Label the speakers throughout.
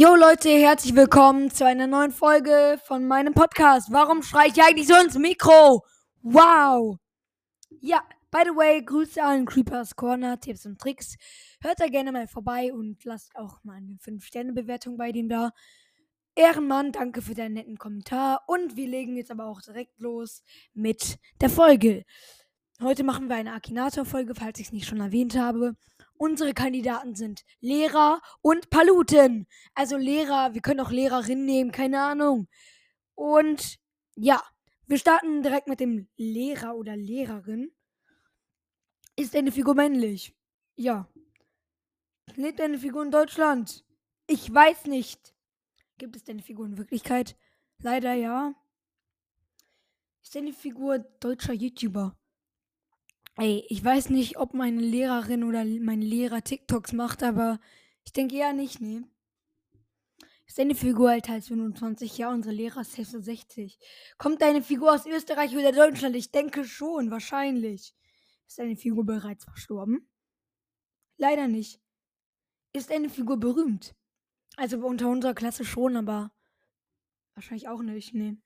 Speaker 1: Jo Leute, herzlich willkommen zu einer neuen Folge von meinem Podcast. Warum schreie ich eigentlich so ins Mikro? Wow! Ja, by the way, Grüße an Creepers Corner, Tipps und Tricks. Hört da gerne mal vorbei und lasst auch mal eine 5-Sterne-Bewertung bei dem da. Ehrenmann, danke für deinen netten Kommentar. Und wir legen jetzt aber auch direkt los mit der Folge. Heute machen wir eine Akinator-Folge, falls ich es nicht schon erwähnt habe. Unsere Kandidaten sind Lehrer und Paluten. Also Lehrer, wir können auch Lehrerin nehmen, keine Ahnung. Und ja, wir starten direkt mit dem Lehrer oder Lehrerin. Ist eine Figur männlich? Ja. Lebt eine Figur in Deutschland? Ich weiß nicht. Gibt es eine Figur in Wirklichkeit? Leider ja. Ist eine Figur deutscher YouTuber? Ey, ich weiß nicht, ob meine Lehrerin oder mein Lehrer TikToks macht, aber ich denke eher nicht, nee. Ist deine Figur älter als 25? Ja, unsere Lehrer ist 66. Kommt deine Figur aus Österreich oder Deutschland? Ich denke schon, wahrscheinlich. Ist deine Figur bereits verstorben? Leider nicht. Ist deine Figur berühmt? Also unter unserer Klasse schon, aber wahrscheinlich auch nicht, nee.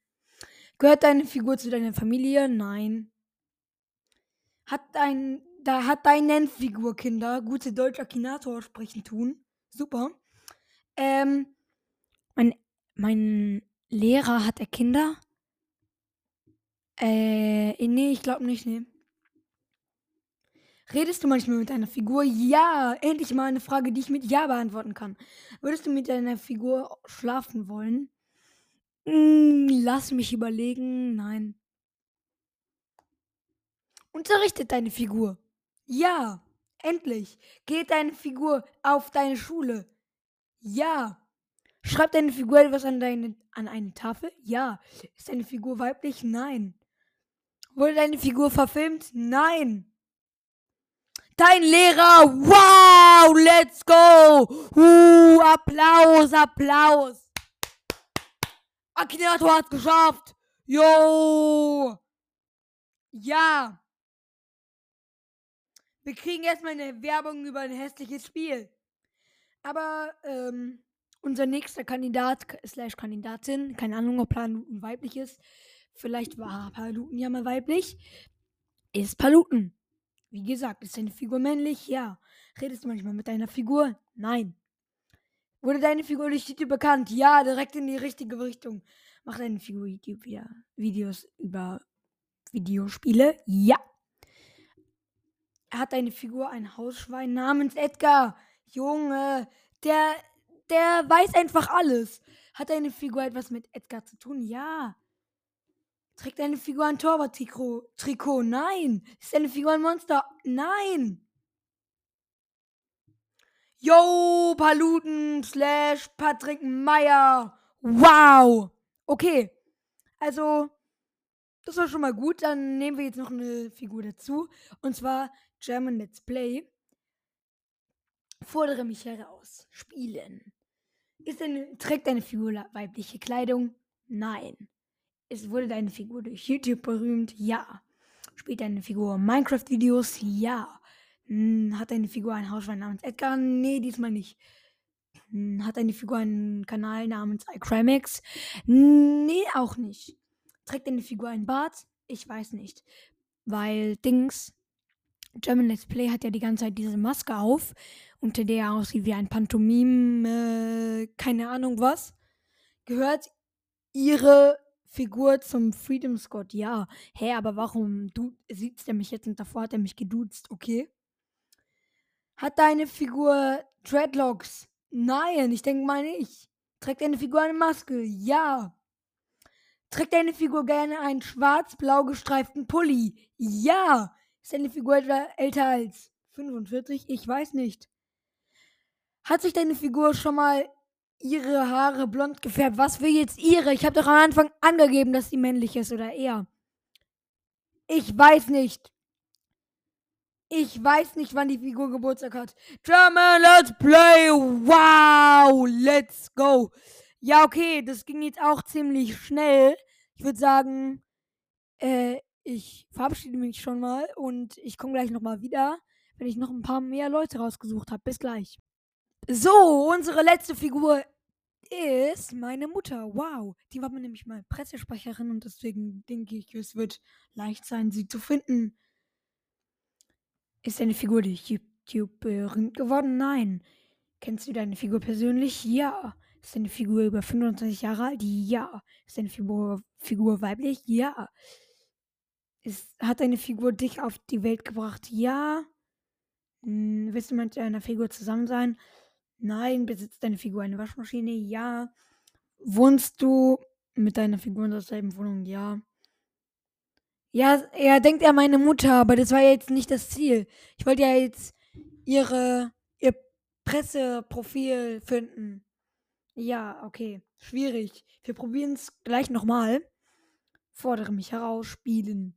Speaker 1: Gehört deine Figur zu deiner Familie? Nein. Hat dein, da hat dein Nennfigur Kinder gute deutsche Akinator sprechen tun. Super. Ähm, mein, mein Lehrer hat er Kinder? Äh, nee, ich glaube nicht, nee. Redest du manchmal mit deiner Figur? Ja, endlich mal eine Frage, die ich mit Ja beantworten kann. Würdest du mit deiner Figur schlafen wollen? Hm, lass mich überlegen. Nein. Unterrichtet deine Figur? Ja, endlich. Geht deine Figur auf deine Schule? Ja. Schreibt deine Figur etwas an, deine, an eine Tafel? Ja. Ist deine Figur weiblich? Nein. Wurde deine Figur verfilmt? Nein. Dein Lehrer, wow, let's go. Uh, Applaus, Applaus. Akinator hat's geschafft. Yo. Ja. Wir kriegen erstmal eine Werbung über ein hässliches Spiel. Aber ähm, unser nächster Kandidat slash Kandidatin, keine Ahnung, ob Paluten weiblich ist, vielleicht war Paluten ja mal weiblich, ist Paluten. Wie gesagt, ist deine Figur männlich? Ja. Redest du manchmal mit deiner Figur? Nein. Wurde deine Figur durch YouTube bekannt? Ja, direkt in die richtige Richtung. Macht deine Figur YouTube wieder Videos über Videospiele? Ja hat deine Figur ein Hausschwein namens Edgar. Junge, der, der weiß einfach alles. Hat deine Figur etwas mit Edgar zu tun? Ja. Trägt deine Figur ein Torwart-Trikot? Trikot? Nein. Ist deine Figur ein Monster? Nein. Yo, Paluten slash Patrick Meyer. Wow. Okay. Also, das war schon mal gut. Dann nehmen wir jetzt noch eine Figur dazu. Und zwar German Let's Play. Fordere mich heraus. Spielen. Ist deine, trägt deine Figur weibliche Kleidung? Nein. Ist, wurde deine Figur durch YouTube berühmt? Ja. Spielt deine Figur Minecraft-Videos? Ja. Hm, hat deine Figur ein Hausschwein namens Edgar? Nee, diesmal nicht. Hm, hat deine Figur einen Kanal namens iCrimex? Nee, auch nicht. Trägt deine Figur ein Bart? Ich weiß nicht. Weil Dings, German Let's Play hat ja die ganze Zeit diese Maske auf, unter der er aussieht wie ein Pantomim, äh, keine Ahnung was. Gehört ihre Figur zum Freedom Squad? Ja. Hä, aber warum du sieht er mich jetzt und davor hat er mich geduzt, okay? Hat deine Figur Dreadlocks? Nein, ich denke mal nicht. Trägt deine Figur eine Maske? Ja. Trägt deine Figur gerne einen schwarz-blau gestreiften Pulli? Ja. Ist deine Figur etwa älter als 45? Ich weiß nicht. Hat sich deine Figur schon mal ihre Haare blond gefärbt? Was will jetzt ihre? Ich habe doch am Anfang angegeben, dass sie männlich ist oder eher. Ich weiß nicht. Ich weiß nicht, wann die Figur Geburtstag hat. German, let's play. Wow, let's go. Ja, okay, das ging jetzt auch ziemlich schnell. Ich würde sagen, äh, ich verabschiede mich schon mal und ich komme gleich nochmal wieder, wenn ich noch ein paar mehr Leute rausgesucht habe. Bis gleich. So, unsere letzte Figur ist meine Mutter. Wow. Die war nämlich mal Pressesprecherin und deswegen denke ich, es wird leicht sein, sie zu finden. Ist deine Figur durch YouTube berühmt geworden? Nein. Kennst du deine Figur persönlich? Ja. Ist deine Figur über 25 Jahre alt? Ja. Ist deine Figur, Figur weiblich? Ja. Ist, hat deine Figur dich auf die Welt gebracht? Ja. Hm, willst du mit deiner Figur zusammen sein? Nein. Besitzt deine Figur eine Waschmaschine? Ja. Wohnst du mit deiner Figur in derselben Wohnung? Ja. Ja, er denkt er meine Mutter, aber das war jetzt nicht das Ziel. Ich wollte ja jetzt ihre ihr Presseprofil finden. Ja, okay. Schwierig. Wir probieren es gleich nochmal. Fordere mich heraus, spielen.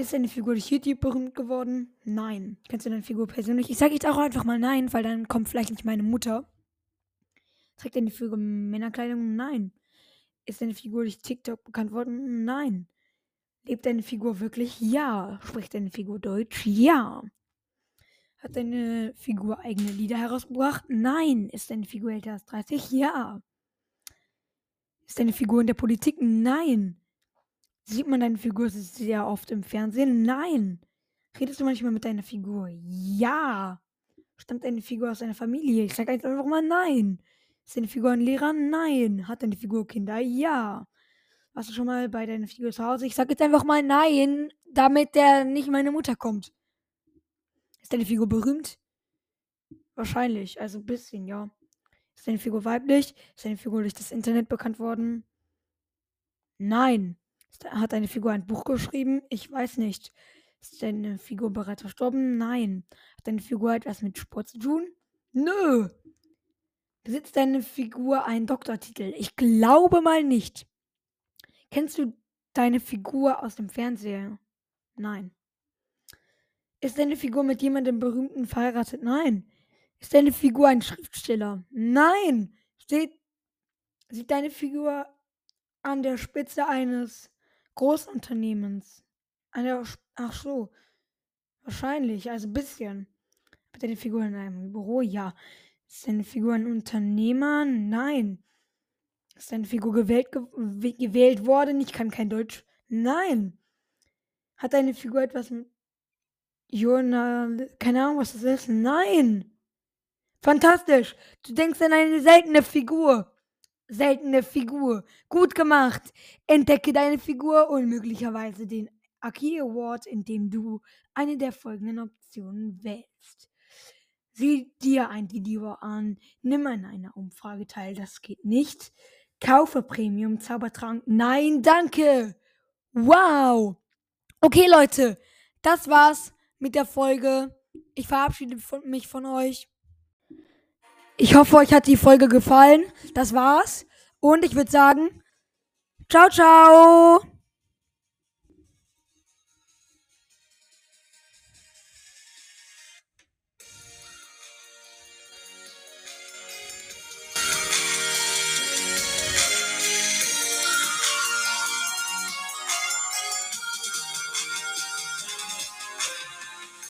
Speaker 1: Ist deine Figur durch YouTube berühmt geworden? Nein. Kennst du deine Figur persönlich? Ich sage jetzt auch einfach mal nein, weil dann kommt vielleicht nicht meine Mutter. Trägt deine Figur Männerkleidung? Nein. Ist deine Figur durch TikTok bekannt worden? Nein. Lebt deine Figur wirklich? Ja. Spricht deine Figur Deutsch? Ja. Hat deine Figur eigene Lieder herausgebracht? Nein. Ist deine Figur älter als 30? Ja. Ist deine Figur in der Politik? Nein. Sieht man deine Figur sehr oft im Fernsehen? Nein. Redest du manchmal mit deiner Figur? Ja. Stammt deine Figur aus einer Familie? Ich sage einfach mal nein. Ist deine Figur ein Lehrer? Nein. Hat deine Figur Kinder? Ja. Warst du schon mal bei deiner Figur zu Hause? Ich sag jetzt einfach mal nein, damit der nicht meine Mutter kommt. Ist deine Figur berühmt? Wahrscheinlich, also ein bisschen, ja. Ist deine Figur weiblich? Ist deine Figur durch das Internet bekannt worden? Nein. Hat deine Figur ein Buch geschrieben? Ich weiß nicht. Ist deine Figur bereits verstorben? Nein. Hat deine Figur etwas mit Sport zu tun? Nö. Besitzt deine Figur einen Doktortitel? Ich glaube mal nicht. Kennst du deine Figur aus dem Fernseher? Nein. Ist deine Figur mit jemandem Berühmten verheiratet? Nein. Ist deine Figur ein Schriftsteller? Nein. Steht, sieht deine Figur an der Spitze eines Großunternehmens? Der, ach so. Wahrscheinlich, also ein bisschen. Hat deine Figur in einem Büro? Ja. Ist deine Figur ein Unternehmer? Nein. Ist deine Figur gewählt, ge gewählt worden? Ich kann kein Deutsch. Nein. Hat deine Figur etwas mit Journal... Keine Ahnung, was das ist. Nein. Fantastisch. Du denkst an eine seltene Figur. Seltene Figur. Gut gemacht. Entdecke deine Figur und möglicherweise den Aki Award, indem du eine der folgenden Optionen wählst. Sieh dir ein Video an, nimm an einer Umfrage teil, das geht nicht. Kaufe Premium Zaubertrank. Nein, danke. Wow. Okay, Leute, das war's mit der Folge. Ich verabschiede mich von euch. Ich hoffe, euch hat die Folge gefallen. Das war's. Und ich würde sagen, ciao, ciao.